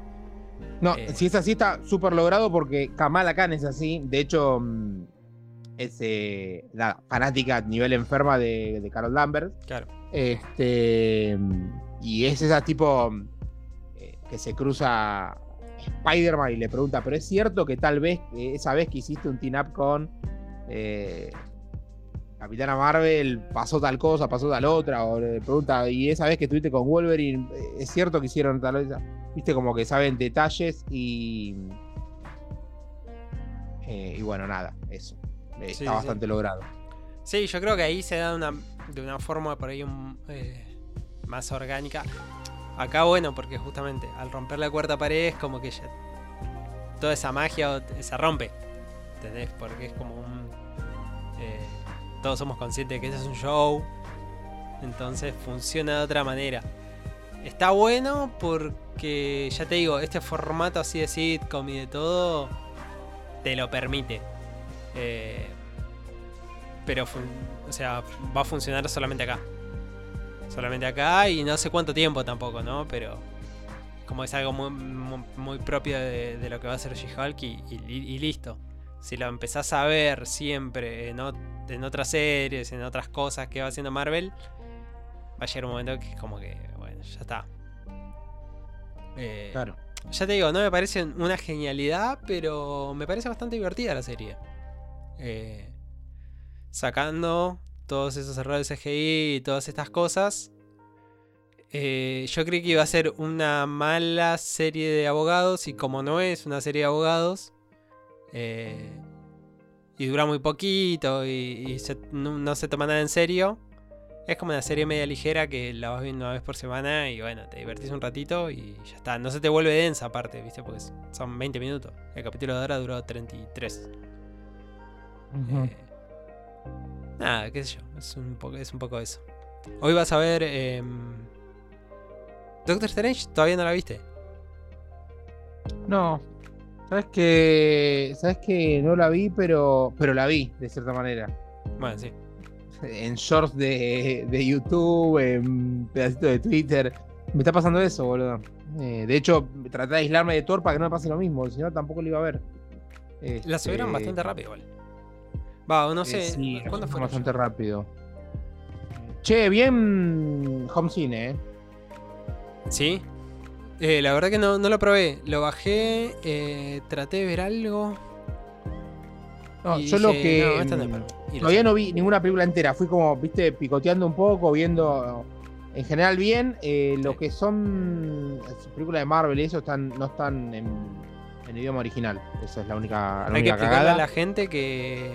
Speaker 2: No,
Speaker 1: Eh.
Speaker 2: si es así está súper logrado porque Kamala Khan es así. De hecho, mm, es eh, la fanática a nivel enferma de, de Carol Danvers.
Speaker 1: Claro.
Speaker 2: Este, y es esa tipo eh, que se cruza Spider-Man y le pregunta, pero es cierto que tal vez eh, esa vez que hiciste un team-up con eh, Capitana Marvel pasó tal cosa, pasó tal otra, o le pregunta, y esa vez que estuviste con Wolverine, es cierto que hicieron tal vez, viste como que saben detalles y... y bueno, nada, eso. Eh,
Speaker 1: Sí,
Speaker 2: está
Speaker 1: sí.
Speaker 2: bastante logrado.
Speaker 1: Sí, yo creo que ahí se da una, de una forma por ahí un, eh, más orgánica. Acá, bueno, porque justamente al romper la cuarta pared es como que ya toda esa magia se rompe. ¿Entendés? Porque es como un. eh, todos somos conscientes de que ese es un show. Entonces funciona de otra manera. Está bueno porque, ya te digo, este formato así de sitcom y de todo te lo permite. Eh, pero, o sea, va a funcionar solamente acá. Solamente acá y no sé cuánto tiempo tampoco, ¿no? Pero como es algo muy, muy- muy propio de, de lo que va a ser She-Hulk y, y- y listo. Si lo empezás a ver siempre en, en otras series, en otras cosas que va haciendo Marvel, va a llegar un momento que es como que, bueno, ya está. Eh,
Speaker 2: Claro.
Speaker 1: ya te digo, no me parece una genialidad, pero me parece bastante divertida la serie. Eh, sacando todos esos errores CGI y todas estas cosas. eh, yo creí que iba a ser una mala serie de abogados y como no es una serie de abogados eh, y dura muy poquito y, y se- no, no se toma nada en serio, es como una serie media ligera que la vas viendo una vez por semana y bueno, te divertís un ratito y ya está. No se te vuelve densa aparte, ¿viste? Porque son 20 minutos. El capítulo de ahora duró 33.
Speaker 2: Ujú.
Speaker 1: Eh, nada, qué sé yo. Es un poco, es un poco eso. Hoy vas a ver. em, Doctor Strange, todavía no la viste.
Speaker 2: No. Sabes que. Sabes que no la vi, pero. Pero la vi, de cierta manera.
Speaker 1: Bueno, sí.
Speaker 2: En shorts de, de YouTube, en pedacitos de Twitter. Me está pasando eso, boludo. Eh, de hecho, traté de aislarme de Thor para que no me pase lo mismo. Si no, tampoco lo iba a ver.
Speaker 1: La subieron
Speaker 2: Este,
Speaker 1: bastante rápido, igual. Va, no
Speaker 2: eh,
Speaker 1: sé.
Speaker 2: sí,
Speaker 1: ¿Cuándo fue?
Speaker 2: bastante rápido. Che, bien home cine, ¿eh?
Speaker 1: ¿Sí? Eh, la verdad que no, no lo probé. Lo bajé, eh, traté de ver algo.
Speaker 2: No, yo lo que.
Speaker 1: no, no lo
Speaker 2: Todavía no vi ninguna película entera. Fui como, viste, picoteando un poco, viendo en general bien. Eh, lo que son las películas de Marvel y eso están, no están en, en idioma original. Esa es la única, la
Speaker 1: Hay que explicarle
Speaker 2: cagada.
Speaker 1: a la gente que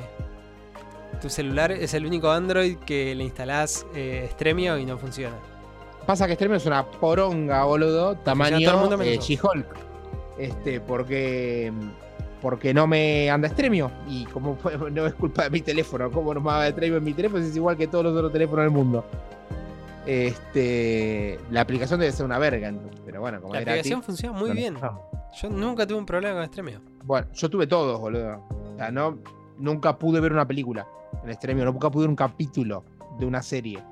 Speaker 1: tu celular es el único Android que le instalás eh, Stremio y no funciona.
Speaker 2: Pasa que Stremio es una poronga, boludo. Tamaño eh. She-Hulk. Este, porque. Porque no me anda Stremio. Y como no es culpa de mi teléfono. Como no me va Stremio en mi teléfono, es igual que todos los otros teléfonos del mundo. Este. La aplicación debe ser una verga. Pero bueno, como
Speaker 1: La
Speaker 2: gratis,
Speaker 1: aplicación funciona muy
Speaker 2: no
Speaker 1: bien. Yo nunca tuve un problema con Stremio.
Speaker 2: Bueno, yo tuve todos, boludo. O sea, no, nunca pude ver una película en Stremio. Nunca pude ver un capítulo de una serie.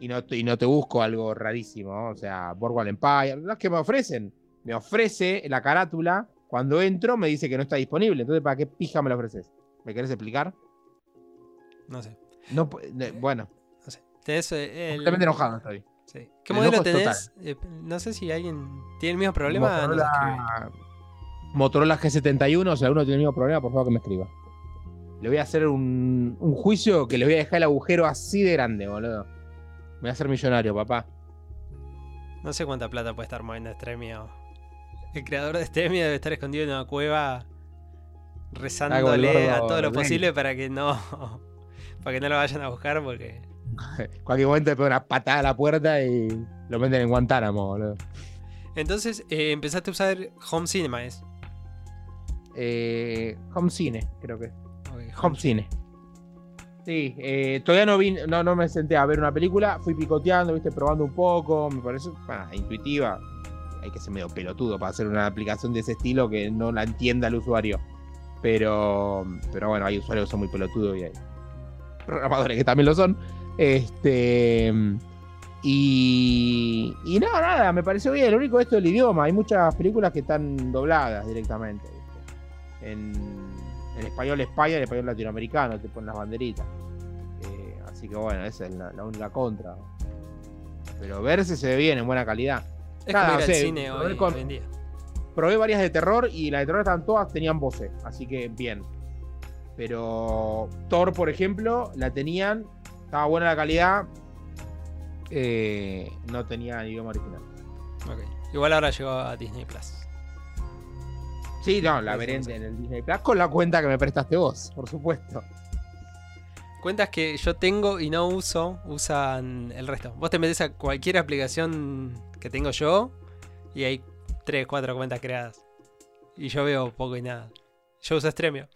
Speaker 2: Y no, te- y no te busco algo rarísimo. ¿no? O sea, Boardwalk Empire. Las que me ofrecen. Me ofrece la carátula. Cuando entro me dice que no está disponible. Entonces, ¿para qué pija me lo ofreces? ¿Me querés explicar?
Speaker 1: No sé.
Speaker 2: No, bueno,
Speaker 1: No sé. Tenés eh, el.
Speaker 2: completamente enojado estoy.
Speaker 1: sí. ¿Qué
Speaker 2: el
Speaker 1: modelo tenés? Eh, no sé si alguien tiene el mismo problema.
Speaker 2: Motorola, Motorola G71, o sea, alguno tiene el mismo problema, por favor que me escriba. Le voy a hacer un, un juicio que le voy a dejar el agujero así de grande, boludo. Me voy a hacer millonario, papá.
Speaker 1: No sé cuánta plata puede estar moviendo Stremio. El creador de Stremio debe estar escondido en una cueva rezándole a todo lo posible para que no para que no lo vayan a buscar porque
Speaker 2: Cualquier momento le pego una patada a la puerta y lo meten en Guantánamo, boludo.
Speaker 1: entonces eh, empezaste a usar Home Cinema es
Speaker 2: Eh, home Cine, creo que.
Speaker 1: Ok,
Speaker 2: Home Cine. Sí, eh, todavía no, vi, no, no me senté a ver una película, fui picoteando, viste, probando un poco, me parece ah, intuitiva. Hay que ser medio pelotudo para hacer una aplicación de ese estilo que no la entienda el usuario. Pero, pero bueno, hay usuarios que son muy pelotudos y hay programadores que también lo son. Este. Y, y no, nada, me pareció bien. Lo único esto es el idioma. Hay muchas películas que están dobladas directamente. En, en español España, en español latinoamericano, te ponen las banderitas. Eh, así que bueno, esa es la, la única contra. Pero verse se ve bien, en buena calidad.
Speaker 1: es
Speaker 2: Nada,
Speaker 1: como ir
Speaker 2: o sea,
Speaker 1: al cine
Speaker 2: lo ver
Speaker 1: hoy,
Speaker 2: con-
Speaker 1: hoy en día
Speaker 2: Probé varias de terror y las de terror estaban todas, tenían voces, así que bien. Pero Thor, por ejemplo, la tenían, estaba buena la calidad, eh, no tenía idioma original.
Speaker 1: Igual ahora llegó a Disney Plus
Speaker 2: Sí, no, la veré
Speaker 1: no
Speaker 2: en el Disney Plus con la cuenta que me prestaste vos, por supuesto.
Speaker 1: cuentas que yo tengo y no uso usan el resto vos te metes a cualquier aplicación que tengo yo y hay 3, 4 cuentas creadas y yo veo poco y nada yo uso Stremio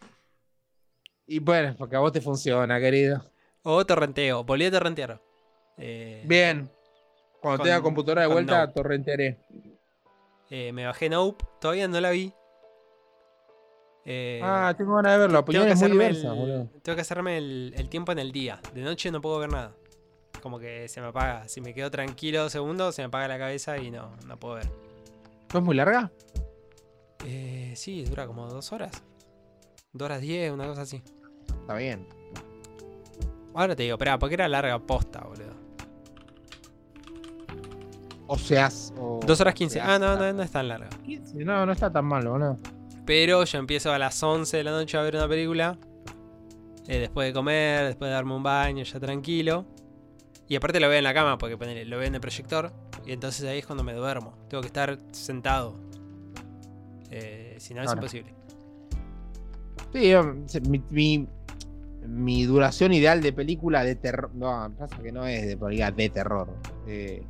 Speaker 2: Y bueno, porque a vos te funciona, querido.
Speaker 1: o torrenteo volví a torrentear Eh,
Speaker 2: Bien. Cuando
Speaker 1: Con-
Speaker 2: tenga computadora de vuelta,
Speaker 1: Nope.
Speaker 2: torrentearé.
Speaker 1: Eh, me bajé Nope, todavía no la vi. Eh,
Speaker 2: Ah, tengo ganas de verlo.
Speaker 1: tengo que hacerme
Speaker 2: diversas,
Speaker 1: el, tengo que hacerme el, el tiempo en el día. De noche no puedo ver nada. Como que se me apaga. Si me quedo tranquilo dos segundos, se me apaga la cabeza y no, no puedo ver.
Speaker 2: ¿No es muy larga?
Speaker 1: Eh, sí, dura como dos horas. Dos horas diez, una cosa así.
Speaker 2: Está bien.
Speaker 1: Ahora te digo, espera, porque era larga posta, boludo.
Speaker 2: O seas. o-
Speaker 1: Dos horas quince. Ah, no, no, no es tan larga.
Speaker 2: 15, No, no está tan mal, boludo.
Speaker 1: Pero yo empiezo a las 11 de la noche a ver una película. eh, después de comer, después de darme un baño, ya tranquilo. Y aparte lo veo en la cama, porque ponele, lo veo en el proyector. Y entonces ahí es cuando me duermo. Tengo que estar sentado. Eh, si no, es imposible.
Speaker 2: Sí, mi, mi- mi duración ideal de película de terror. No, pasa que no es de película de terror. eh,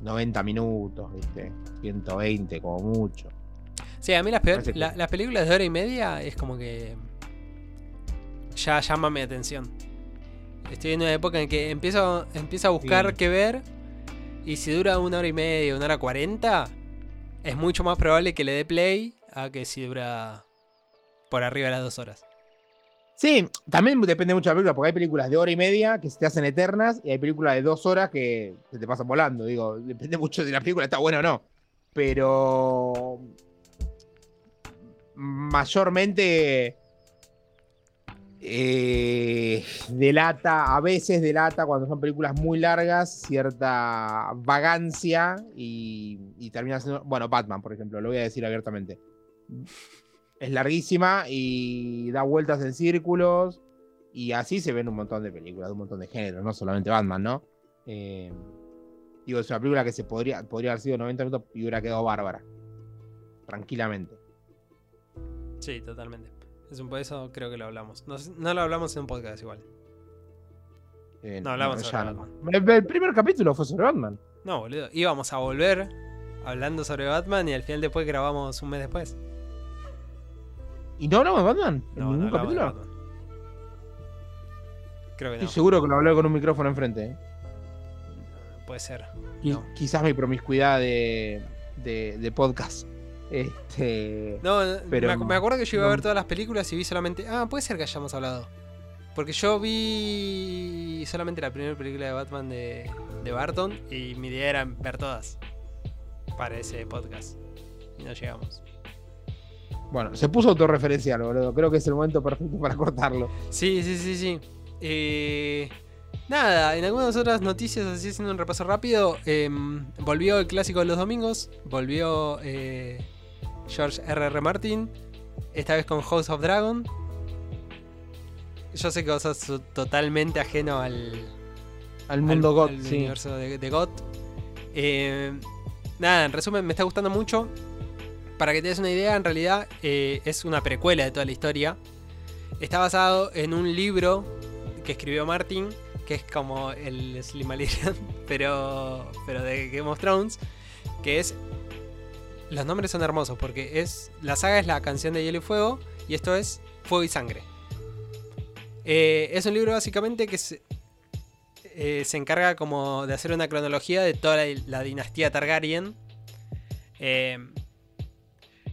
Speaker 2: 90 minutos, ¿viste? 120 como mucho.
Speaker 1: Sí, a mí las, peor-
Speaker 2: Parece que-
Speaker 1: la- las películas de hora y media es como que. Ya llama mi atención. Estoy en una época en que empiezo, empiezo a buscar
Speaker 2: Sí.
Speaker 1: qué ver. Y si dura una hora y media, una hora cuarenta, es mucho más probable que le dé play a que si dura por arriba de las dos horas.
Speaker 2: Sí, también depende mucho de la película, porque hay películas de hora y media que se te hacen eternas y hay películas de dos horas que se te pasan volando. Digo, depende mucho de si la película está buena o no. Pero. Mayormente. eh, delata, a veces delata cuando son películas muy largas, cierta vagancia y, termina siendo. Bueno, Batman, por ejemplo, lo voy a decir abiertamente. Es larguísima y da vueltas en círculos. Y así se ven un montón de películas, un montón de géneros, no solamente Batman, ¿no? Eh, digo, es una película que se podría, podría haber sido 90 minutos y hubiera quedado bárbara. Tranquilamente.
Speaker 1: Sí, totalmente. Es un, eso creo que lo hablamos. No, no lo hablamos en un podcast igual.
Speaker 2: Eh,
Speaker 1: No hablamos
Speaker 2: ya
Speaker 1: sobre
Speaker 2: no.
Speaker 1: Batman.
Speaker 2: El, el primer capítulo fue sobre Batman.
Speaker 1: No, boludo. Íbamos a volver hablando sobre Batman y al final después grabamos un mes después.
Speaker 2: ¿Y no hablamos de Batman? ¿En
Speaker 1: No, no
Speaker 2: ningún
Speaker 1: de
Speaker 2: capítulo?
Speaker 1: Batman. Creo que
Speaker 2: Estoy
Speaker 1: no.
Speaker 2: seguro que lo hablé con un micrófono enfrente. ¿eh?
Speaker 1: Puede ser.
Speaker 2: Qui-
Speaker 1: No.
Speaker 2: Quizás mi promiscuidad de, de, de podcast. Este.
Speaker 1: No,
Speaker 2: Pero-
Speaker 1: me, me acuerdo que yo iba a ver todas las películas y vi solamente. Ah, puede ser que hayamos hablado. Porque yo vi solamente la primera película de Batman de, de Barton y mi idea era ver todas para ese podcast. Y no llegamos.
Speaker 2: Bueno, se puso autorreferencial, boludo. Creo que es el momento perfecto para cortarlo.
Speaker 1: Sí, sí, sí, sí. Eh, nada, en algunas otras noticias, así haciendo un repaso rápido, em, volvió el clásico de los domingos, volvió eh, George R.R. Martin, esta vez con House of Dragon. Yo sé que vos sos totalmente ajeno al,
Speaker 2: Al mundo
Speaker 1: al-
Speaker 2: God,
Speaker 1: al
Speaker 2: sí.
Speaker 1: universo de, de God. Eh, nada, en resumen, me está gustando mucho. Para que te des una idea, en realidad eh, es una precuela de toda la historia. Está basado en un libro que escribió Martin, que es como el Slimalirian, pero, pero de Game of Thrones, que es... Los nombres son hermosos porque es la saga es la canción de Hielo y Fuego y esto es Fuego y Sangre. Eh, es un libro básicamente que se, eh, se encarga como de hacer una cronología de toda la, dinastía Targaryen. Eh,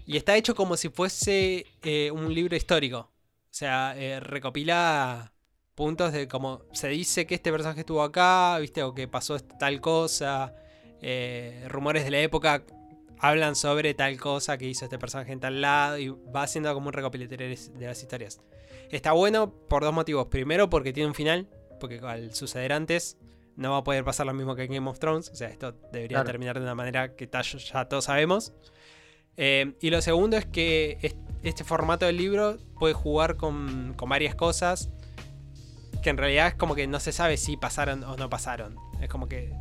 Speaker 1: y está hecho como si fuese un libro histórico. O sea, recopila puntos de como se dice que este personaje estuvo acá, viste, o que pasó tal cosa. rumores de la época hablan sobre tal cosa que hizo este personaje en tal lado. Y va haciendo como un recopilatorio de las historias. Está bueno por dos motivos. Primero, porque tiene un final. Porque al suceder antes, no va a poder pasar lo mismo que en Game of Thrones. O sea, esto debería
Speaker 2: Claro.
Speaker 1: terminar de una manera que ya todos sabemos. Eh, y lo segundo es que est- este formato del libro puede jugar con, con varias cosas que en realidad es como que no se sabe si pasaron o no pasaron. Es como que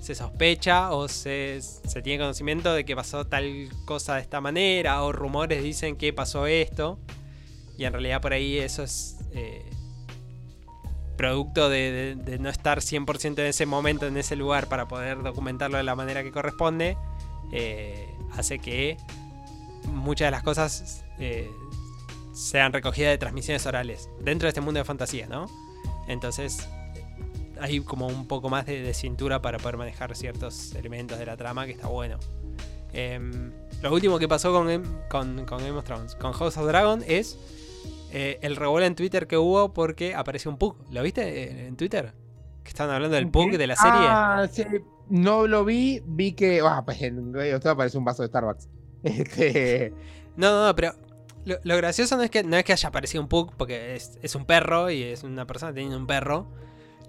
Speaker 1: se sospecha o se, se tiene conocimiento de que pasó tal cosa de esta manera o rumores dicen que pasó esto. Y en realidad por ahí eso es eh, producto de, no estar 100% en ese momento, en ese lugar para poder documentarlo de la manera que corresponde. eh, hace que muchas de las cosas eh, sean recogidas de transmisiones orales dentro de este mundo de fantasía, ¿no? Entonces hay como un poco más de, de cintura para poder manejar ciertos elementos de la trama que está bueno. Em, lo último que pasó con, Game- con, con Game of Thrones, con House of Dragon, es eh, el revuelo en Twitter que hubo porque apareció un Pug. ¿Lo viste eh, en Twitter? Que estaban hablando del Pug de la serie.
Speaker 2: Ah, sí, no lo vi, vi que. Ah, pues en esto aparece un vaso de Starbucks. Este.
Speaker 1: No, no, no, pero lo, lo gracioso no es que no es que haya aparecido un Pug, porque es, es un perro y es una persona teniendo un perro.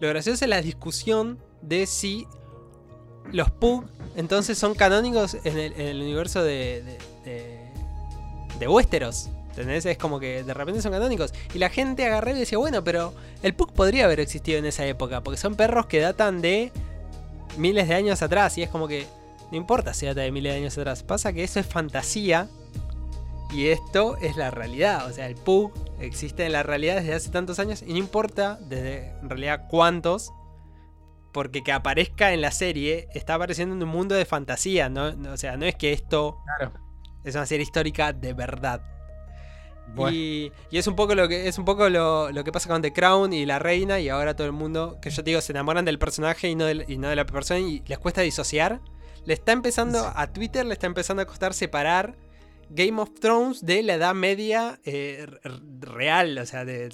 Speaker 1: Lo gracioso es la discusión de si los Pug entonces son canónicos en el, universo de, de, de, de Westeros. ¿Entendés? Es como que de repente son canónicos. Y la gente agarró y decía, bueno, pero el Pug podría haber existido en esa época, porque son perros que datan de miles de años atrás. Y es como que no importa si data de miles de años atrás. Pasa que eso es fantasía y esto es la realidad. O sea, el Pug existe en la realidad desde hace tantos años y no importa desde en realidad cuántos. Porque que aparezca en la serie está apareciendo en un mundo de fantasía. ¿no? O sea, no es que esto
Speaker 2: Claro.
Speaker 1: es una serie histórica de verdad.
Speaker 2: Bueno.
Speaker 1: Y, y es un poco lo que es un poco lo, lo que pasa con The Crown y la reina y ahora todo el mundo que yo te digo se enamoran del personaje y no, del- y no de la persona y les cuesta disociar. Le está empezando
Speaker 2: Sí.
Speaker 1: a Twitter le está empezando a costar separar Game of Thrones de la Edad Media eh, real, o sea, de.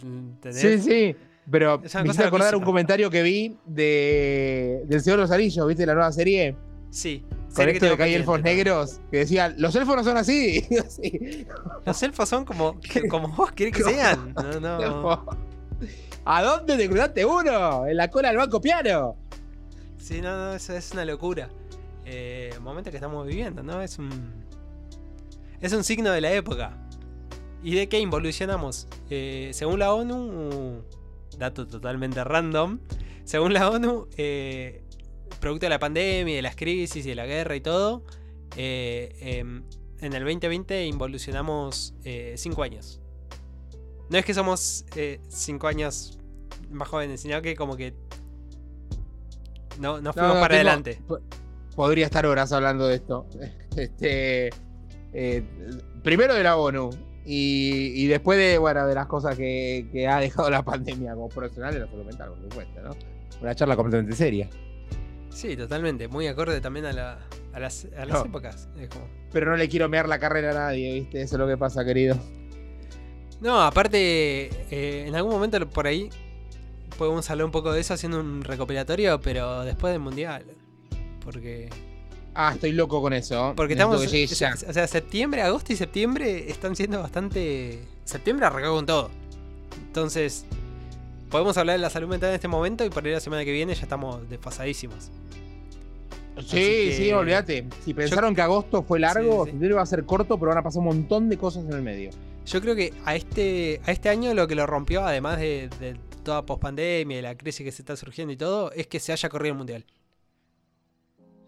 Speaker 2: Sí, sí. Pero me hice acordar un comentario que vi de del Señor de los Anillos, ¿viste la nueva serie?
Speaker 1: Sí.
Speaker 2: Con esto de que hay elfos negros, que decían, los elfos no son así. Sí.
Speaker 1: Los elfos son como, como vos querés que sean. No, no.
Speaker 2: ¿A dónde te cruzaste uno? En la cola del banco piano.
Speaker 1: Sí, no, no, eso es una locura. Eh, momento que estamos viviendo, ¿no? Es un. Es un signo de la época. ¿Y de qué involucionamos? Eh, según la ONU, dato totalmente random, según la ONU, eh, producto de la pandemia, de las crisis y de la guerra y todo, eh, em, en el 2020 involucionamos 5 años. No es que somos 5 años más jóvenes, sino que como que no, no fuimos
Speaker 2: No, no,
Speaker 1: para adelante.
Speaker 2: Podría estar horas hablando de esto. Este, eh, primero de la ONU y, y después de, bueno, de las cosas que, que ha dejado la pandemia como profesional de la salud mental, por supuesto, ¿no? Una charla completamente seria.
Speaker 1: Sí, totalmente. Muy acorde también a, la- a las, a las
Speaker 2: No.
Speaker 1: épocas. Es como-
Speaker 2: Pero no le quiero mear la carrera a nadie, ¿viste? Eso es lo que pasa, querido.
Speaker 1: No, aparte, eh, en algún momento por ahí podemos hablar un poco de eso haciendo un recopilatorio, pero después del mundial. Porque,
Speaker 2: Ah, estoy loco con eso.
Speaker 1: porque
Speaker 2: Necesito
Speaker 1: estamos.
Speaker 2: que.
Speaker 1: O sea, septiembre, agosto y septiembre están siendo bastante. Septiembre arrancó con todo. Entonces, podemos hablar de la salud mental en este momento y por ahí la semana que viene ya estamos desfasadísimos.
Speaker 2: Sí,
Speaker 1: que-
Speaker 2: sí, olvídate. Si pensaron que agosto fue largo,
Speaker 1: Sí, sí.
Speaker 2: septiembre va a ser corto, pero van a pasar un montón de cosas en el medio.
Speaker 1: Yo creo que a este, a este año lo que lo rompió, además de, de toda pospandemia y la crisis que se está surgiendo y todo, es que se haya corrido el mundial.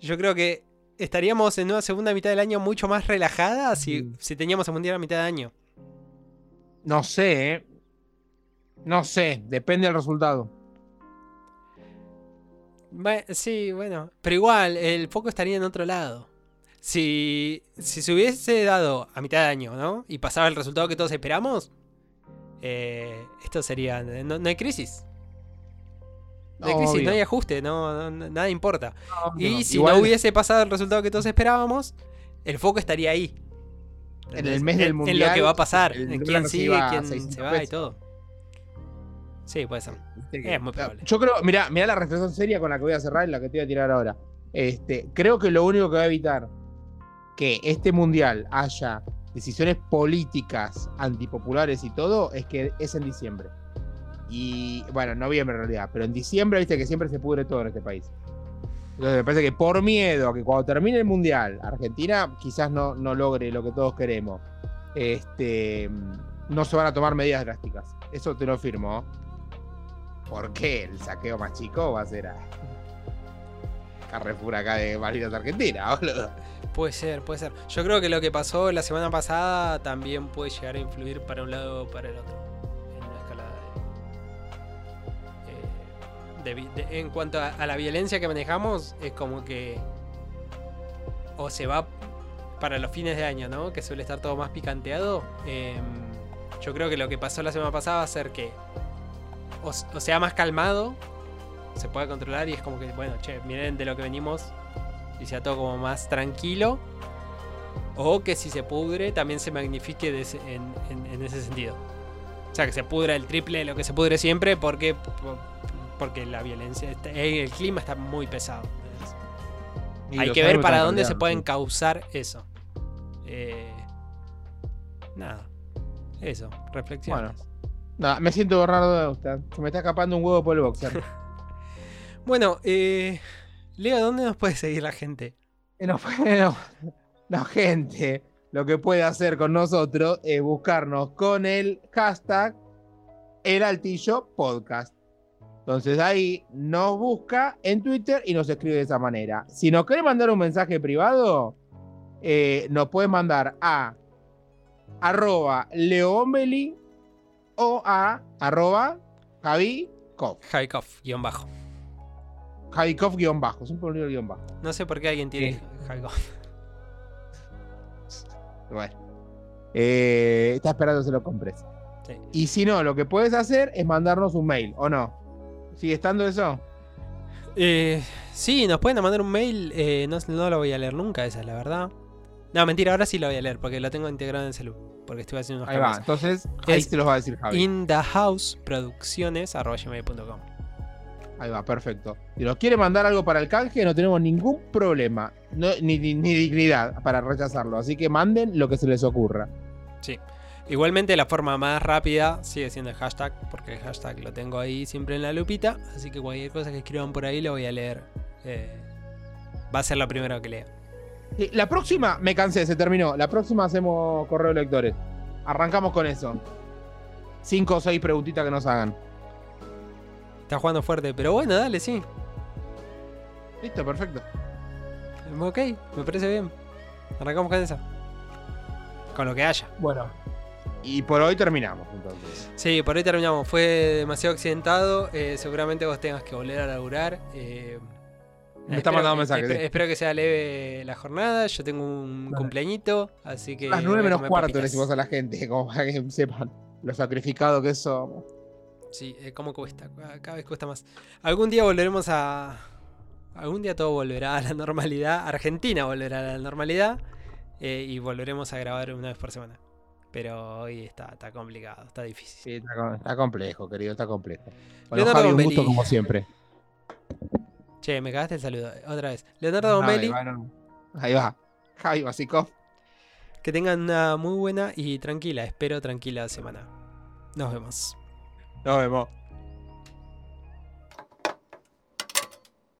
Speaker 1: Yo creo que estaríamos en una segunda mitad del año mucho más relajada si,
Speaker 2: Mm.
Speaker 1: si teníamos el mundial a mitad de año.
Speaker 2: No sé, ¿eh? No sé, depende del resultado.
Speaker 1: Bue- sí, bueno. Pero igual, el foco estaría en otro lado. Si, si se hubiese dado a mitad de año, ¿no? Y pasaba el resultado que todos esperamos, eh, esto sería. No, no hay crisis. No hay crisis,
Speaker 2: Obvio.
Speaker 1: no hay ajuste, no, no- nada importa.
Speaker 2: No,
Speaker 1: Y si
Speaker 2: Igual
Speaker 1: no hubiese pasado el resultado que todos esperábamos, el foco estaría ahí.
Speaker 2: En el mes del
Speaker 1: En lo
Speaker 2: mundial,
Speaker 1: que va a pasar, en quién sigue, quién
Speaker 2: 600
Speaker 1: se va y todo. Sí, puede ser. Es muy probable.
Speaker 2: Yo creo, mira, mira la reflexión seria con la que voy a cerrar y la que te voy a tirar ahora. Este, creo que lo único que va a evitar que este mundial haya decisiones políticas antipopulares y todo es que es en diciembre. Y bueno, en noviembre en realidad, pero en diciembre viste que siempre se pudre todo en este país. Entonces me parece que por miedo a que cuando termine el mundial, Argentina quizás no, no logre lo que todos queremos, este, no se van a tomar medidas drásticas. Eso te lo firmo. ¿Por qué el saqueo más chico va a ser a Carrefour acá de Malvinas Argentina, boludo?
Speaker 1: Puede ser, puede ser. Yo creo que lo que pasó la semana pasada también puede llegar a influir para un lado o para el otro. En cuanto a, la violencia que manejamos, es como que. O se va para los fines de año, ¿no? Que suele estar todo más picanteado. Em, yo creo que lo que pasó la semana pasada va a ser que. O, sea, más calmado. Se pueda controlar y es como que, bueno, che, miren de lo que venimos y sea todo como más tranquilo. O que si se pudre también se magnifique en, en- ese sentido. O sea, que se pudra el triple de lo que se pudre siempre porque, por- porque la violencia, está- eh, el clima está muy pesado. Hay que ver para dónde se pueden causar eso. Eh, nada. Eso, reflexiones.
Speaker 2: Bueno. Nada, me siento raro de usted. Se me está escapando un huevo por el boxer.
Speaker 1: Bueno, eh, Leo, ¿dónde nos puede seguir la gente?
Speaker 2: No, no, la gente lo que puede hacer con nosotros es buscarnos con el hashtag El Altillo Podcast. Entonces ahí nos busca en Twitter y nos escribe de esa manera. Si nos quiere mandar un mensaje privado, eh, nos puede mandar a arroba leombeli o a arroba javi Koff.
Speaker 1: Javikoff, guion bajo.
Speaker 2: Javi Koff guion bajo. Siempre olvido el guion bajo.
Speaker 1: No sé por qué alguien tiene
Speaker 2: Sí.
Speaker 1: Javikoff.
Speaker 2: Bueno. Eh, está esperando que se lo compres.
Speaker 1: Sí.
Speaker 2: Y si no, lo que puedes hacer es mandarnos un mail, ¿o no? ¿Sigue estando eso?
Speaker 1: Eh, sí, nos pueden mandar un mail. eh, no, no lo voy a leer nunca, esa es la verdad. No, mentira, ahora sí lo voy a leer porque lo tengo integrado en el celu. Porque estoy haciendo unos
Speaker 2: Ahí va. Entonces, ahí te los va a decir Javi.
Speaker 1: In the house producciones.
Speaker 2: Ahí va, perfecto. Si nos quiere mandar algo para el canje, no tenemos ningún problema. No- ni, ni- ni dignidad para rechazarlo. Así que manden lo que se les ocurra.
Speaker 1: Igualmente la forma más rápida sigue siendo el hashtag, porque el hashtag lo tengo ahí siempre en la lupita, así que cualquier cosa que escriban por ahí lo voy a leer. Eh, va a ser lo primero que lea.
Speaker 2: La próxima, me cansé, se terminó. La próxima hacemos correo de lectores. Arrancamos con eso. Cinco o seis preguntitas que nos hagan.
Speaker 1: Está jugando fuerte, pero bueno, dale, sí.
Speaker 2: Listo, perfecto.
Speaker 1: Ok, me parece bien. Arrancamos con esa. Con lo que haya.
Speaker 2: Bueno. Y por hoy terminamos, entonces.
Speaker 1: Sí, por ahí terminamos. Fue demasiado accidentado. eh, seguramente vos tengas que volver a laburar. eh,
Speaker 2: Me está mandando
Speaker 1: que-
Speaker 2: mensajes, sí.
Speaker 1: Espero que sea leve la jornada. Yo tengo un
Speaker 2: Dale.
Speaker 1: cumpleañito, así que.
Speaker 2: A las nueve menos cuarto le decimos a la gente, como para que sepan lo sacrificado que somos.
Speaker 1: Sí, eh, ¿cómo cuesta? Cada- Cada vez cuesta más. Algún día volveremos a. Algún día todo volverá a la normalidad. Argentina volverá a la normalidad. eh, y volveremos a grabar una vez por semana. Pero hoy está, está complicado, está difícil.
Speaker 2: Sí, está, com- está complejo, querido, está complejo. Bueno,
Speaker 1: Leonardo
Speaker 2: Javi, un gusto como siempre.
Speaker 1: Che, me cagaste el saludo. Otra vez. Leonardo Domelli,
Speaker 2: bueno. Ahí va. Javi Basicov.
Speaker 1: que tengan una muy buena y tranquila, espero tranquila semana. Nos vemos.
Speaker 2: Nos vemos.